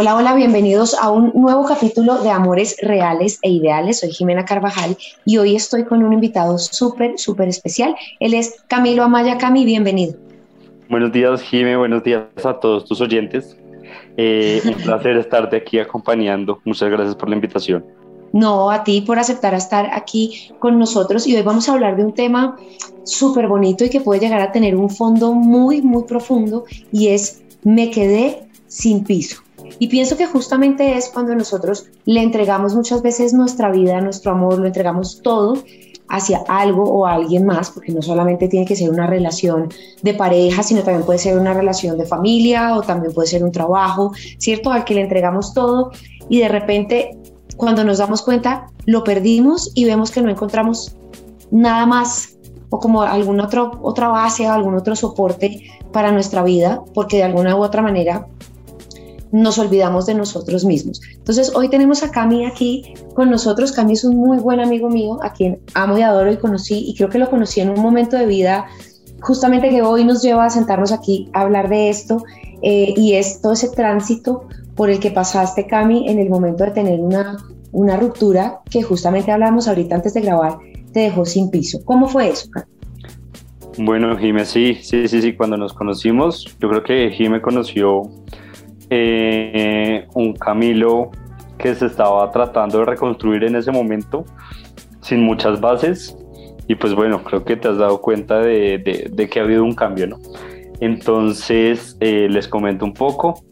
Hola, hola, bienvenidos a un nuevo capítulo de Amores Reales e Ideales. Soy Jimena Carvajal y hoy estoy con un invitado súper, súper especial. Él es Camilo Amaya. Cami, bienvenido. Buenos días, Jime. Buenos días a todos tus oyentes. Eh, un placer estarte aquí acompañando. Muchas gracias por la invitación. No, a ti por aceptar estar aquí con nosotros y hoy vamos a hablar de un tema súper bonito y que puede llegar a tener un fondo muy, muy profundo y es me quedé sin piso. Y pienso que justamente es cuando nosotros le entregamos muchas veces nuestra vida, nuestro amor, lo entregamos todo hacia algo o a alguien más, porque no solamente tiene que ser una relación de pareja, sino también puede ser una relación de familia o también puede ser un trabajo, ¿cierto? Al que le entregamos todo y de repente cuando nos damos cuenta lo perdimos y vemos que no encontramos nada más o como alguna otro, otra base, algún otro soporte para nuestra vida, porque de alguna u otra manera nos olvidamos de nosotros mismos. Entonces, hoy tenemos a Cami aquí con nosotros. Cami es un muy buen amigo mío, a quien amo y adoro y conocí, y creo que lo conocí en un momento de vida justamente que hoy nos lleva a sentarnos aquí a hablar de esto, eh, y es todo ese tránsito por el que pasaste, Cami, en el momento de tener una, una ruptura que justamente hablamos ahorita antes de grabar, te dejó sin piso. ¿Cómo fue eso, Cami? Bueno, Jime, sí, sí, sí, sí. Cuando nos conocimos, yo creo que Jime conoció eh, un Camilo que se estaba tratando de reconstruir en ese momento, sin muchas bases. Y pues bueno, creo que te has dado cuenta de, de- que ha habido un cambio, ¿no? Entonces, eh, les comento un poco.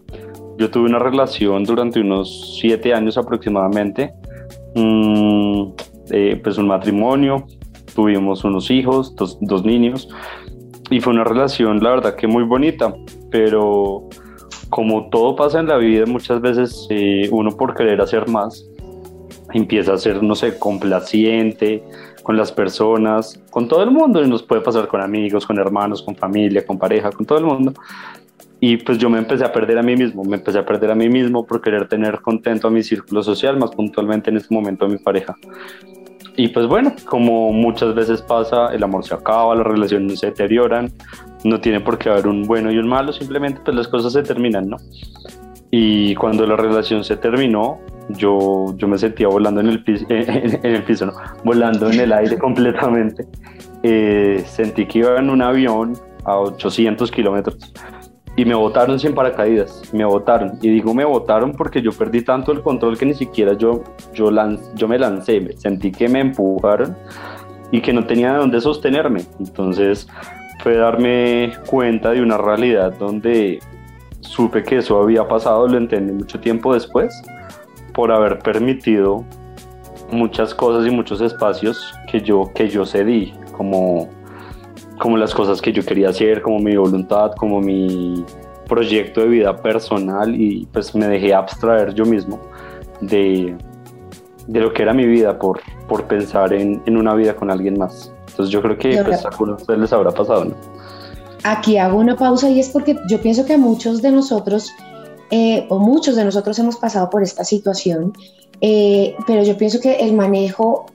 Yo tuve una relación durante unos siete años aproximadamente. Mm, eh, pues un matrimonio, tuvimos unos hijos, dos, dos niños. Y fue una relación, la verdad, que muy bonita. Pero como todo pasa en la vida, muchas veces eh, uno por querer hacer más empieza a ser, no sé, complaciente con las personas, con todo el mundo, y nos puede pasar con amigos, con hermanos, con familia, con pareja, con todo el mundo. Y pues yo me empecé a perder a mí mismo, me empecé a perder a mí mismo por querer tener contento a mi círculo social, más puntualmente en este momento a mi pareja. Y pues bueno, como muchas veces pasa, el amor se acaba, las relaciones se deterioran, no tiene por qué haber un bueno y un malo, simplemente pues las cosas se terminan, ¿no? Y cuando la relación se terminó, yo, yo me sentía volando en el piso, en, el piso, no, volando en el aire completamente. Eh, sentí que iba en un avión a 800 kilómetros y me botaron sin paracaídas, me botaron. Y digo me botaron porque yo perdí tanto el control que ni siquiera yo, yo, lan- yo me lancé, sentí que me empujaron y que no tenía de dónde sostenerme. Entonces fue darme cuenta de una realidad donde supe que eso había pasado, lo entendí mucho tiempo después, por haber permitido muchas cosas y muchos espacios que yo, que yo cedí, como, como las cosas que yo quería hacer, como mi voluntad, como mi proyecto de vida personal y pues me dejé abstraer yo mismo de, de lo que era mi vida por, por pensar en, en una vida con alguien más. Entonces yo creo que pues, a algunos de ustedes les habrá pasado, ¿no? Aquí hago una pausa y es porque yo pienso que muchos de nosotros, eh, o muchos de nosotros hemos pasado por esta situación, eh, pero yo pienso que el manejo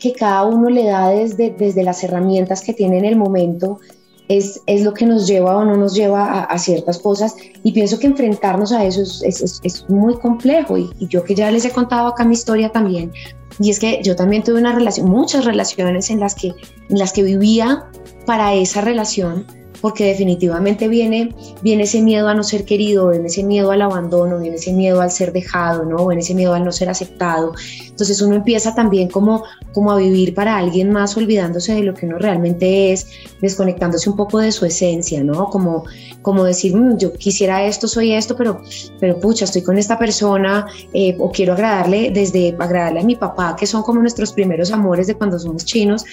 que cada uno le da desde, desde las herramientas que tiene en el momento es, es lo que nos lleva o no nos lleva a, ciertas cosas. Y pienso que enfrentarnos a eso es, es- es- es muy complejo. Y, y yo que ya les he contado acá mi historia también. Y es que yo también tuve una relación, muchas relaciones en las que, en las que vivía para esa relación porque definitivamente viene, viene ese miedo a no ser querido, viene ese miedo al abandono, viene ese miedo al ser dejado, ¿no? viene ese miedo al no ser aceptado. Entonces uno empieza también como, como a vivir para alguien más, olvidándose de lo que uno realmente es, desconectándose un poco de su esencia, ¿no? Como, como decir, "Mm, yo quisiera esto, soy esto, pero, pero pucha, estoy con esta persona eh, o quiero agradarle desde agradarle a mi papá, que son como nuestros primeros amores de cuando somos chinos,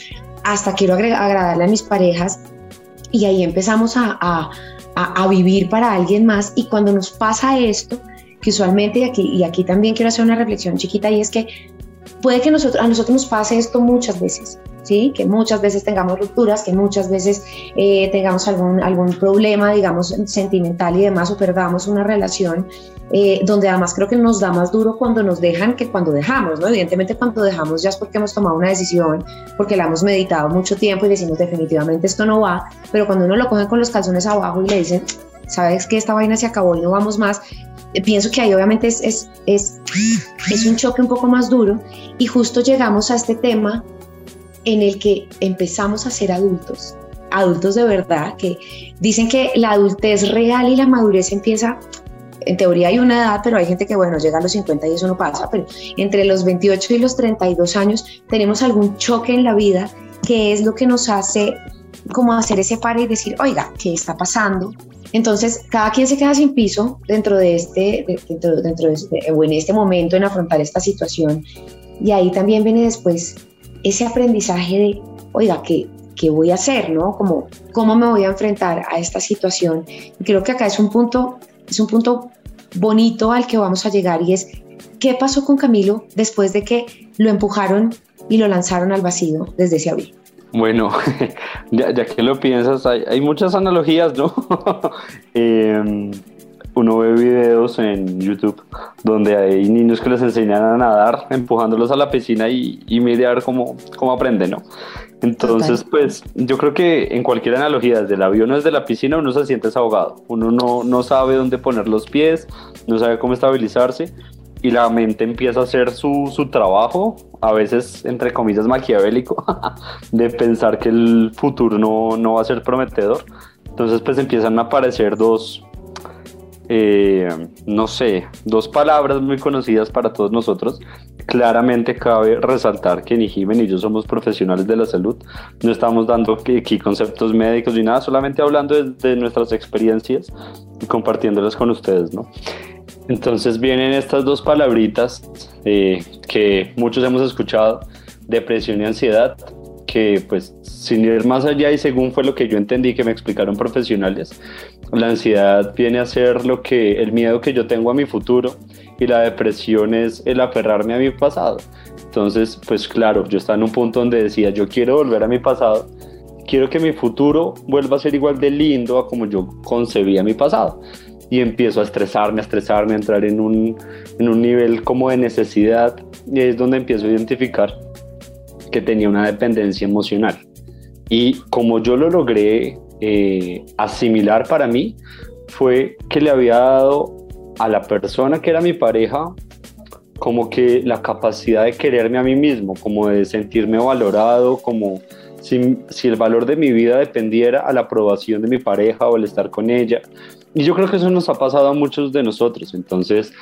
hasta quiero agradarle a mis parejas y ahí empezamos a, a- a- a vivir para alguien más y cuando nos pasa esto, que usualmente, y aquí, y aquí también quiero hacer una reflexión chiquita, y es que puede que nosotros, a nosotros nos pase esto muchas veces, ¿sí? Que muchas veces tengamos rupturas, que muchas veces eh, tengamos algún, algún problema, digamos, sentimental y demás, o perdamos una relación, eh, donde además creo que nos da más duro cuando nos dejan que cuando dejamos, ¿no? Evidentemente cuando dejamos ya es porque hemos tomado una decisión, porque la hemos meditado mucho tiempo y decimos definitivamente esto no va, pero cuando uno lo coge con los calzones abajo y le dicen, sabes que esta vaina se acabó y no vamos más, eh, pienso que ahí obviamente es, es, es, es un choque un poco más duro y justo llegamos a este tema en el que empezamos a ser adultos, adultos de verdad, que dicen que la adultez real y la madurez empieza, en teoría hay una edad, pero hay gente que, bueno, llega a los 50 y eso no pasa, pero entre los 28 y los 32 años tenemos algún choque en la vida que es lo que nos hace como hacer ese pare y decir, oiga, ¿qué está pasando? Entonces, cada quien se queda sin piso dentro de este, de- dentro, dentro de este, o en este momento en afrontar esta situación. Y ahí también viene después ese aprendizaje de, oiga, ¿qué, qué voy a hacer? ¿no? Como, ¿Cómo me voy a enfrentar a esta situación? Y creo que acá es un punto, es un punto bonito al que vamos a llegar y es, ¿qué pasó con Camilo después de que lo empujaron y lo lanzaron al vacío desde ese abril? Bueno, ya, que lo piensas, hay, hay muchas analogías, ¿no? Em, uno ve videos en YouTube donde hay niños que les enseñan a nadar, empujándolos a la piscina y, y ver cómo, cómo aprenden, ¿no? Entonces, Total. pues yo creo que en cualquier analogía, desde el avión o desde la piscina, uno se siente ahogado. Uno no, no sabe dónde poner los pies, no sabe cómo estabilizarse y la mente empieza a hacer su, su trabajo, a veces entre comillas maquiavélico, de pensar que el futuro no, no va a ser prometedor. Entonces pues empiezan a aparecer dos, eh, no sé, dos palabras muy conocidas para todos nosotros. Claramente cabe resaltar que ni Jimen ni yo somos profesionales de la salud, no estamos dando aquí conceptos médicos ni nada, solamente hablando de, nuestras experiencias y compartiéndolas con ustedes, ¿no? Entonces vienen estas dos palabritas eh, que muchos hemos escuchado, depresión y ansiedad, que pues sin ir más allá y según fue lo que yo entendí que me explicaron profesionales, la ansiedad viene a ser lo que el miedo que yo tengo a mi futuro y la depresión es el aferrarme a mi pasado. Entonces, pues claro, yo estaba en un punto donde decía, yo quiero volver a mi pasado, quiero que mi futuro vuelva a ser igual de lindo a como yo concebía mi pasado y empiezo a estresarme, a estresarme, a entrar en un, en un nivel como de necesidad y es donde empiezo a identificar que tenía una dependencia emocional. Y como yo lo logré eh, asimilar para mí, fue que le había dado a la persona que era mi pareja como que la capacidad de quererme a mí mismo, como de sentirme valorado, como si, el valor de mi vida dependiera a la aprobación de mi pareja o el estar con ella. Y yo creo que eso nos ha pasado a muchos de nosotros. Entonces,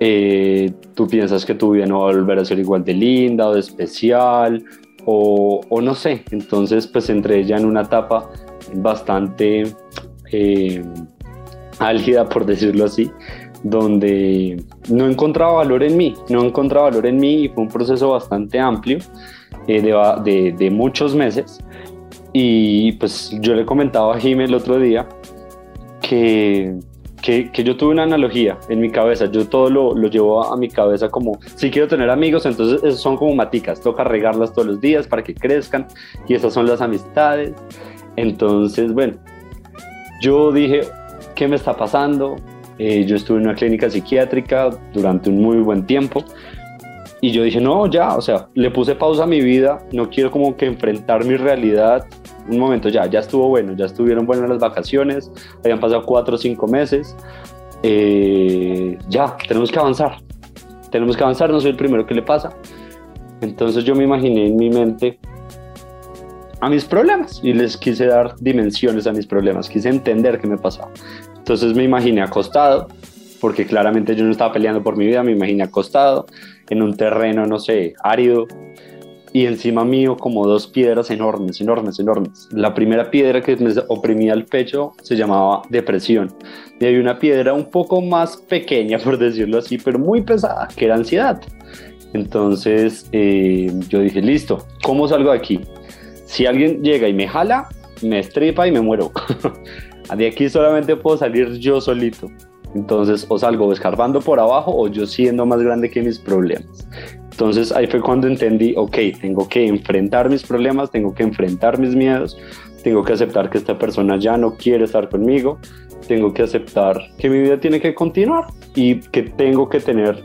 eh, tú piensas que tu vida no va a volver a ser igual de linda o de especial, o, o no sé. Entonces, pues entré ya en una etapa bastante eh, álgida, por decirlo así, donde no encontraba valor en mí, no encontraba valor en mí y fue un proceso bastante amplio eh, de, muchos meses. Y pues yo le comentaba a Jimmy el otro día que, que, yo tuve una analogía en mi cabeza, yo todo lo, lo, llevo a mi cabeza como, si quiero tener amigos, entonces son como maticas, toca regarlas todos los días para que crezcan y esas son las amistades. Entonces, bueno, yo dije, ¿qué me está pasando? Eh, yo estuve en una clínica psiquiátrica durante un muy buen tiempo y yo dije, no, ya, o sea, le puse pausa a mi vida, no quiero como que enfrentar mi realidad un momento ya, ya estuvo bueno, ya estuvieron buenas las vacaciones, habían pasado cuatro o cinco meses, eh, ya, tenemos que avanzar, tenemos que avanzar, no soy el primero que le pasa. Entonces yo me imaginé en mi mente a mis problemas y les quise dar dimensiones a mis problemas, quise entender qué me pasaba. Entonces me imaginé acostado, porque claramente yo no estaba peleando por mi vida, me imaginé acostado en un terreno, no sé, árido, y encima mío como dos piedras enormes, enormes, enormes. La primera piedra que me oprimía el pecho se llamaba depresión. Y hay una piedra un poco más pequeña, por decirlo así, pero muy pesada, que era ansiedad. Entonces eh, yo dije, listo, ¿cómo salgo de aquí? Si alguien llega y me jala, me estripa y me muero. de aquí solamente puedo salir yo solito. Entonces o salgo escarbando por abajo o yo siendo más grande que mis problemas. Entonces ahí fue cuando entendí, ok, tengo que enfrentar mis problemas, tengo que enfrentar mis miedos, tengo que aceptar que esta persona ya no quiere estar conmigo, tengo que aceptar que mi vida tiene que continuar y que tengo que tener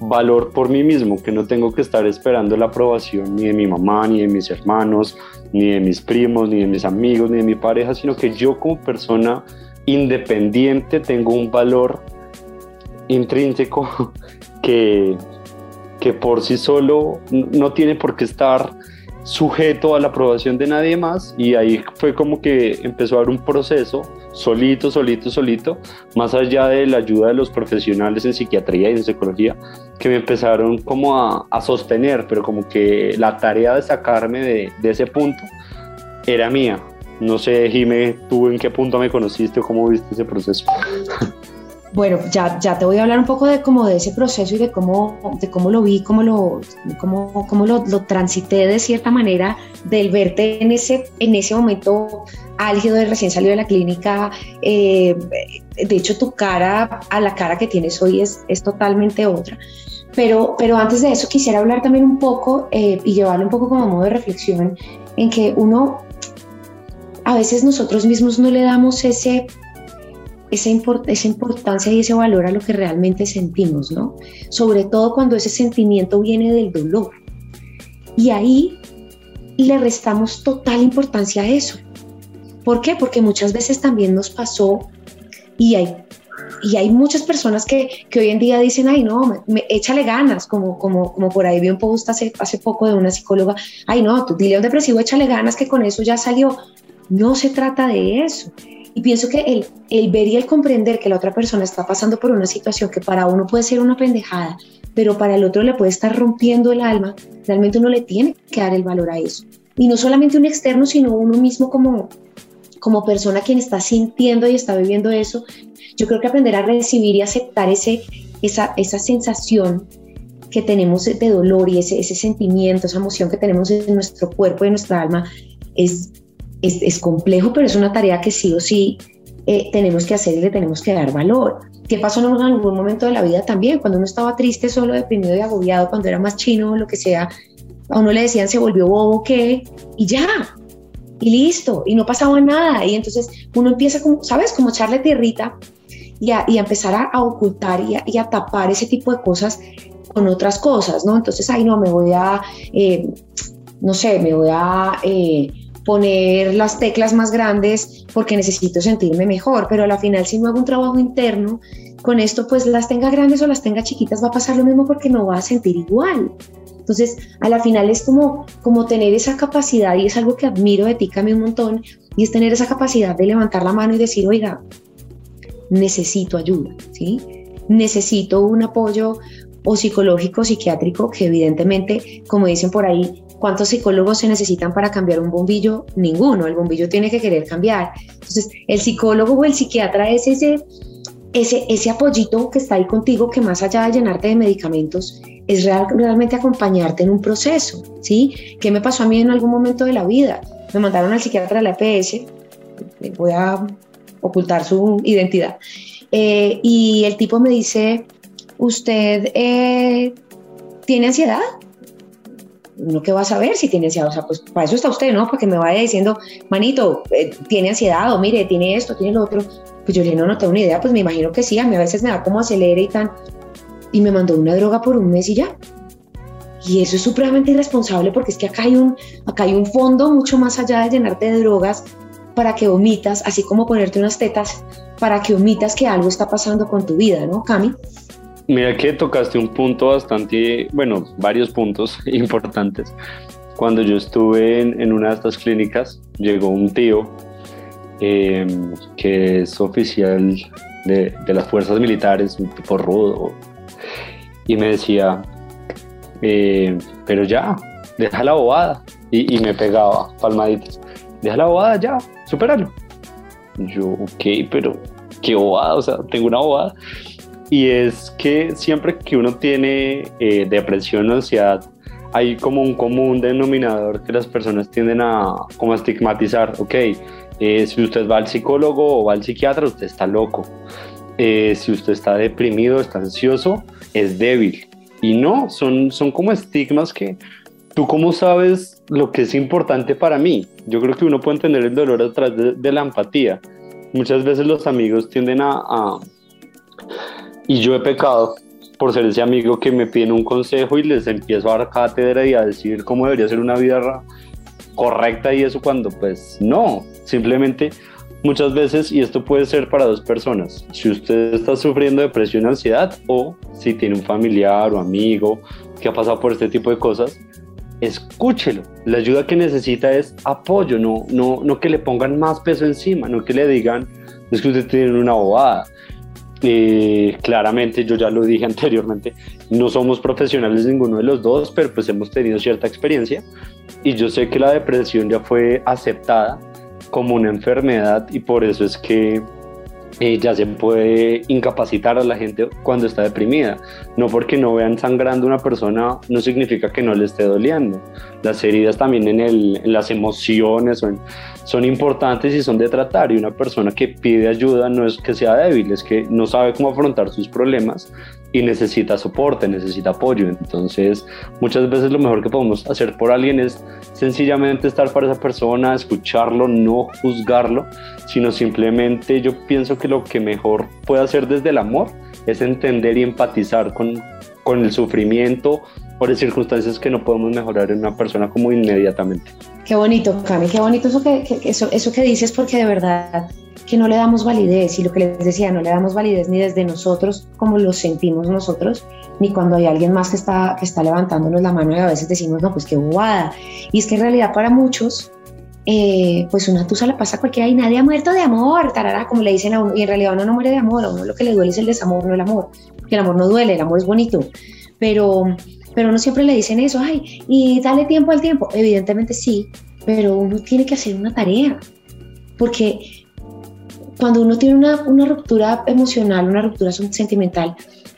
valor por mí mismo, que no tengo que estar esperando la aprobación ni de mi mamá, ni de mis hermanos, ni de mis primos, ni de mis amigos, ni de mi pareja, sino que yo como persona independiente tengo un valor intrínseco que, que por sí solo no tiene por qué estar sujeto a la aprobación de nadie más y ahí fue como que empezó a haber un proceso solito, solito, solito, más allá de la ayuda de los profesionales en psiquiatría y en psicología, que me empezaron como a, a sostener, pero como que la tarea de sacarme de, de, ese punto era mía. No sé, Jime, tú en qué punto me conociste o cómo viste ese proceso. Bueno, ya, ya te voy a hablar un poco de, como de ese proceso y de cómo, de cómo lo vi, cómo, lo, cómo, cómo lo, lo, transité de cierta manera, del verte en ese, en ese momento álgido de recién salido de la clínica. Eh, de hecho, tu cara a la cara que tienes hoy es, es totalmente otra. Pero, pero antes de eso quisiera hablar también un poco eh, y llevarlo un poco como modo de reflexión en que uno, a veces nosotros mismos no le damos ese esa, import esa, importancia y ese valor a lo que realmente sentimos, ¿no? Sobre todo cuando ese sentimiento viene del dolor. Y ahí le restamos total importancia a eso. ¿Por qué? Porque muchas veces también nos pasó y hay, y hay muchas personas que, que hoy en día dicen, ay, no, me, me, échale ganas, como, como, como por ahí vi un post hace, hace poco de una psicóloga, ay, no, tú dile a un depresivo, échale ganas, que con eso ya salió. No se trata de eso. Y pienso que el, el ver y el comprender que la otra persona está pasando por una situación que para uno puede ser una pendejada, pero para el otro le puede estar rompiendo el alma, realmente uno le tiene que dar el valor a eso. Y no solamente un externo, sino uno mismo como, como persona quien está sintiendo y está viviendo eso. Yo creo que aprender a recibir y aceptar ese, esa, esa sensación que tenemos de dolor y ese, ese sentimiento, esa emoción que tenemos en nuestro cuerpo y en nuestra alma es es, es, complejo, pero es una tarea que sí o sí eh, tenemos que hacer y le tenemos que dar valor. ¿Qué pasó en algún momento de la vida también? Cuando uno estaba triste, solo, deprimido y agobiado, cuando era más chino o lo que sea, a uno le decían se volvió bobo, ¿qué? Y ya, y listo, y no pasaba nada. Y entonces uno empieza, como, ¿sabes? Como echarle tierrita y a, y a empezar a, a ocultar y a, y a, tapar ese tipo de cosas con otras cosas, ¿no? Entonces, ay, no, me voy a, eh, no sé, me voy a... Eh, poner las teclas más grandes porque necesito sentirme mejor, pero a la final si no hago un trabajo interno con esto, pues las tenga grandes o las tenga chiquitas va a pasar lo mismo porque no va a sentir igual. Entonces, a la final es como, como tener esa capacidad y es algo que admiro de ti, Cami, un montón, y es tener esa capacidad de levantar la mano y decir, oiga, necesito ayuda, ¿sí? Necesito un apoyo o psicológico, psiquiátrico, que evidentemente, como dicen por ahí, ¿cuántos psicólogos se necesitan para cambiar un bombillo? Ninguno, el bombillo tiene que querer cambiar. Entonces, el psicólogo o el psiquiatra es ese, ese, apoyito que está ahí contigo, que más allá de llenarte de medicamentos, es real, realmente acompañarte en un proceso, ¿sí? ¿Qué me pasó a mí en algún momento de la vida? Me mandaron al psiquiatra de la EPS, voy a ocultar su identidad, eh, y el tipo me dice, ¿usted eh, tiene ansiedad? ¿No qué va a saber si tiene ansiedad? O sea, pues para eso está usted, ¿no? Para que me vaya diciendo, manito, eh, tiene ansiedad o mire, tiene esto, tiene lo otro. Pues yo le no, no tengo ni idea, pues me imagino que sí, a mí a veces me da como acelere y tan. Y me mandó una droga por un mes y ya. Y eso es supremamente irresponsable porque es que acá hay un, acá hay un fondo mucho más allá de llenarte de drogas para que omitas, así como ponerte unas tetas, para que omitas que algo está pasando con tu vida, ¿no, Cami? Mira que tocaste un punto bastante, bueno, varios puntos importantes. cuando yo estuve en, en una de estas clínicas, llegó un tío eh, que es oficial de, de, las fuerzas militares, un tipo rudo, y me decía, eh, pero ya, deja la bobada. Y, y, me pegaba palmaditas, deja la bobada ya, supéralo. Yo, ok, pero qué bobada, o sea, tengo una bobada. Y es que siempre que uno tiene eh, depresión o ansiedad, hay como un común denominador que las personas tienden a como a estigmatizar, ok, eh, si usted va al psicólogo o va al psiquiatra, usted está loco. Eh, si usted está deprimido, está ansioso, es débil. Y no, son, son como estigmas que tú cómo sabes lo que es importante para mí. Yo creo que uno puede entender el dolor a través de, de la empatía. Muchas veces los amigos tienden a, a... Y yo he pecado por ser ese amigo que me piden un consejo y les empiezo a dar cátedra y a decir cómo debería ser una vida correcta y eso cuando pues no, simplemente muchas veces, y esto puede ser para dos personas, si usted está sufriendo depresión, ansiedad o si tiene un familiar o amigo que ha pasado por este tipo de cosas, escúchelo. La ayuda que necesita es apoyo, no, no, no que le pongan más peso encima, no que le digan, es que usted tiene una bobada. Eh, claramente, yo ya lo dije anteriormente, no somos profesionales ninguno de los dos, pero pues hemos tenido cierta experiencia. Y yo sé que la depresión ya fue aceptada como una enfermedad y por eso es que eh, ya se puede incapacitar a la gente cuando está deprimida. No porque no vean sangrando una persona no significa que no le esté doliendo. Las heridas también en, el, las emociones son, son importantes y son de tratar y una persona que pide ayuda no es que sea débil, es que no sabe cómo afrontar sus problemas y necesita soporte, necesita apoyo. Entonces, muchas veces lo mejor que podemos hacer por alguien es sencillamente estar para esa persona, escucharlo, no juzgarlo, sino simplemente yo pienso que lo que mejor puede hacer desde el amor es entender y empatizar con, con el sufrimiento o las circunstancias que no podemos mejorar en una persona como inmediatamente. Qué bonito, Cami, qué bonito eso que, que, eso, eso que dices porque de verdad que no le damos validez y lo que les decía, no le damos validez ni desde nosotros como lo sentimos nosotros, ni cuando hay alguien más que está, que está levantándonos la mano y a veces decimos, no, pues qué bobada. Y es que en realidad para muchos, eh, pues una tusa la pasa a cualquiera y nadie ha muerto de amor, tarara, como le dicen a uno, y en realidad uno no muere de amor, a uno lo que le duele es el desamor, no el amor, porque el amor no duele, el amor es bonito, pero, pero no siempre le dicen eso, ay, y dale tiempo al tiempo, evidentemente sí, pero uno tiene que hacer una tarea, porque cuando uno tiene una, una, ruptura emocional, una ruptura sentimental,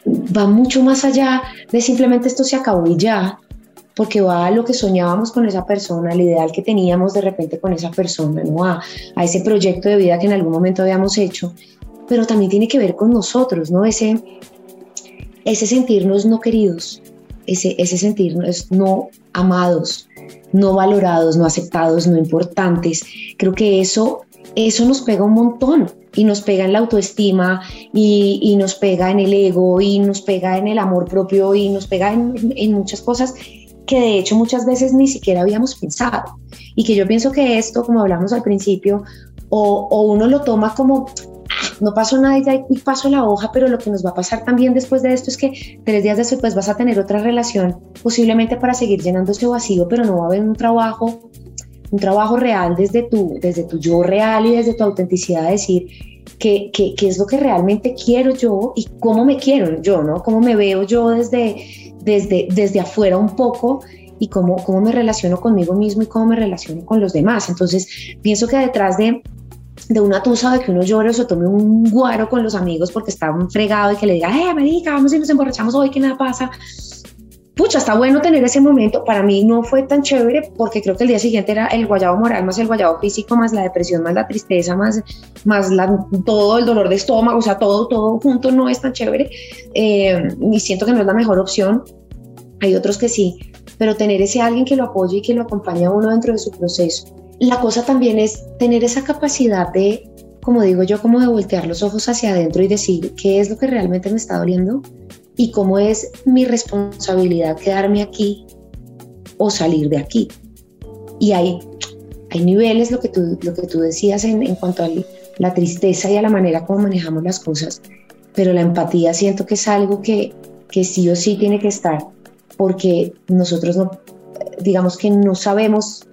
va mucho más allá de simplemente esto se acabó y ya, porque va a lo que soñábamos con esa persona, al ideal que teníamos de repente con esa persona, ¿no? a, a ese proyecto de vida que en algún momento habíamos hecho, pero también tiene que ver con nosotros, ¿no? ese, ese sentirnos no queridos, ese, ese sentirnos no amados, no valorados, no aceptados, no importantes. Creo que eso eso nos pega un montón y nos pega en la autoestima y, y, nos pega en el ego y nos pega en el amor propio y nos pega en, en, muchas cosas que de hecho muchas veces ni siquiera habíamos pensado. Y que yo pienso que esto, como hablamos al principio, o, o uno lo toma como, ah, no pasó nada y paso la hoja, pero lo que nos va a pasar también después de esto es que tres días después vas a tener otra relación, posiblemente para seguir llenando ese vacío, pero no va a haber un trabajo un trabajo real desde tu, desde tu yo real y desde tu autenticidad, decir qué, qué, qué es lo que realmente quiero yo y cómo me quiero yo, ¿no? Cómo me veo yo desde, desde, desde afuera un poco y cómo, cómo me relaciono conmigo mismo y cómo me relaciono con los demás. Entonces, pienso que detrás de, de una tusa de que uno llore o se tome un guaro con los amigos porque está un fregado y que le diga, eh, marica, vamos y nos emborrachamos hoy, que nada pasa pucha, está bueno tener ese momento. Para mí no fue tan chévere porque creo que el día siguiente era el guayabo moral más el guayabo físico, más la depresión, más la tristeza, más, más la, todo el dolor de estómago, o sea, todo, todo junto no es tan chévere. Eh, y siento que no es la mejor opción. Hay otros que sí, pero tener ese alguien que lo apoye y que lo acompañe a uno dentro de su proceso. La cosa también es tener esa capacidad de, como digo yo, como de voltear los ojos hacia adentro y decir qué es lo que realmente me está doliendo y cómo es mi responsabilidad quedarme aquí o salir de aquí. Y hay, hay niveles, lo que tú, lo que tú decías en, cuanto a la tristeza y a la manera como manejamos las cosas, pero la empatía siento que es algo que, que sí o sí tiene que estar, porque nosotros no, digamos que no sabemos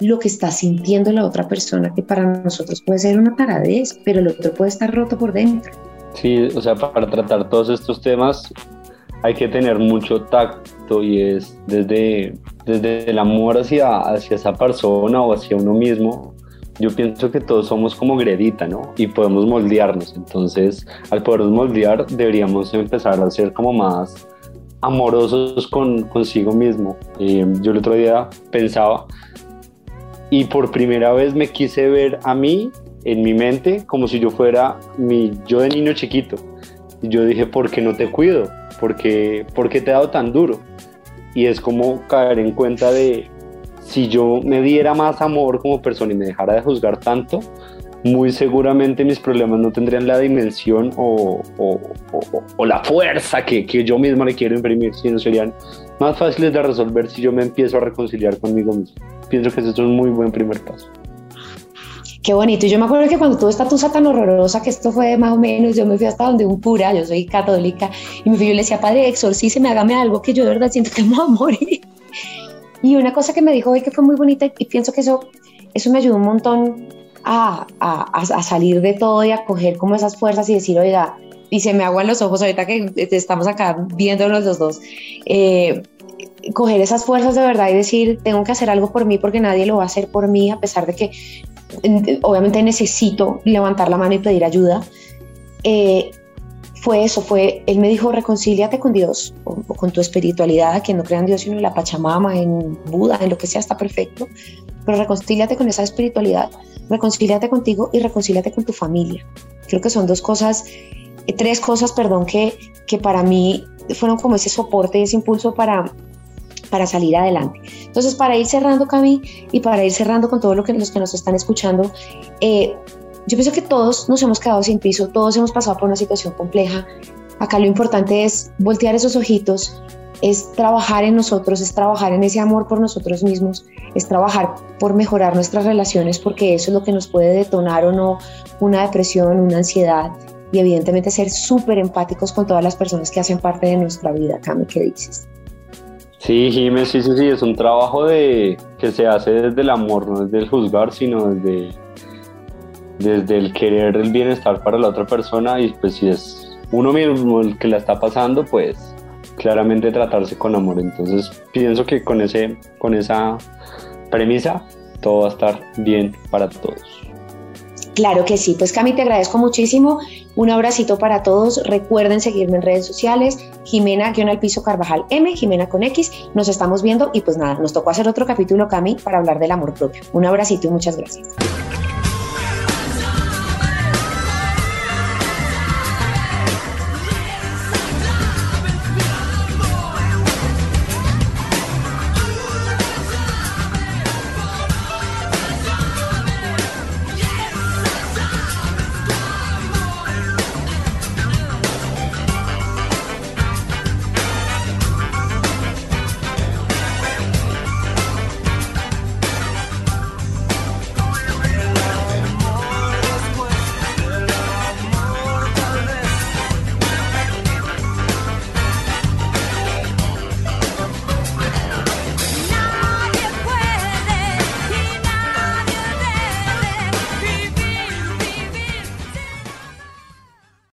lo que está sintiendo la otra persona, que para nosotros puede ser una taradez, pero el otro puede estar roto por dentro. Sí, o sea, para tratar todos estos temas hay que tener mucho tacto y es desde, desde el amor hacia, hacia esa persona o hacia uno mismo. Yo pienso que todos somos como gredita, ¿no? Y podemos moldearnos. Entonces, al podernos moldear, deberíamos empezar a ser como más amorosos con consigo mismo. Eh, yo el otro día pensaba y por primera vez me quise ver a mí en mi mente como si yo fuera mi yo de niño chiquito. Y yo dije, ¿por qué no te cuido? ¿Por qué, ¿Por qué te he dado tan duro? Y es como caer en cuenta de si yo me diera más amor como persona y me dejara de juzgar tanto, muy seguramente mis problemas no tendrían la dimensión o, o, la fuerza que, que, yo mismo le quiero imprimir, sino serían más fáciles de resolver si yo me empiezo a reconciliar conmigo mismo. Pienso que eso es un muy buen primer paso. Qué bonito. Y yo me acuerdo que cuando tuve esta tusa tan horrorosa, que esto fue más o menos, yo me fui hasta donde un cura, yo soy católica, y me fui, yo le decía, padre, exorcíceme, hágame algo que yo de verdad siento que me voy a morir. Y una cosa que me dijo hoy que fue muy bonita y pienso que eso, eso me ayudó un montón a, a, a salir de todo y a coger como esas fuerzas y decir, oiga, y se me aguan los ojos ahorita que estamos acá viéndonos los dos. Eh, coger esas fuerzas de verdad y decir, tengo que hacer algo por mí porque nadie lo va a hacer por mí, a pesar de que obviamente necesito levantar la mano y pedir ayuda. Eh, fue eso, fue, él me dijo, reconcíliate con Dios o, con tu espiritualidad, que no crean en Dios sino en la Pachamama, en Buda, en lo que sea, está perfecto, pero reconcíliate con esa espiritualidad, reconcíliate contigo y reconcíliate con tu familia. Creo que son dos cosas, eh, tres cosas, perdón, que, que para mí fueron como ese soporte, ese impulso para, para salir adelante. Entonces, para ir cerrando, Cami, y para ir cerrando con todos los que nos están escuchando, eh, yo pienso que todos nos hemos quedado sin piso, todos hemos pasado por una situación compleja. Acá lo importante es voltear esos ojitos, es trabajar en nosotros, es trabajar en ese amor por nosotros mismos, es trabajar por mejorar nuestras relaciones, porque eso es lo que nos puede detonar o no una depresión, una ansiedad, y evidentemente ser súper empáticos con todas las personas que hacen parte de nuestra vida. Cami, ¿qué dices? Sí, Jiménez, sí, sí, sí, es un trabajo de, que se hace desde el amor, no desde el juzgar, sino desde, desde el querer el bienestar para la otra persona y pues si es uno mismo el que la está pasando, pues claramente tratarse con amor. Entonces pienso que con, ese, con esa premisa todo va a estar bien para todos. Claro que sí, pues Cami, te agradezco muchísimo. Un abracito para todos. Recuerden seguirme en redes sociales. Jimena, guion al piso Carvajal M, Jimena con X. Nos estamos viendo y pues nada, nos tocó hacer otro capítulo, Cami, para hablar del amor propio. Un abracito y muchas gracias.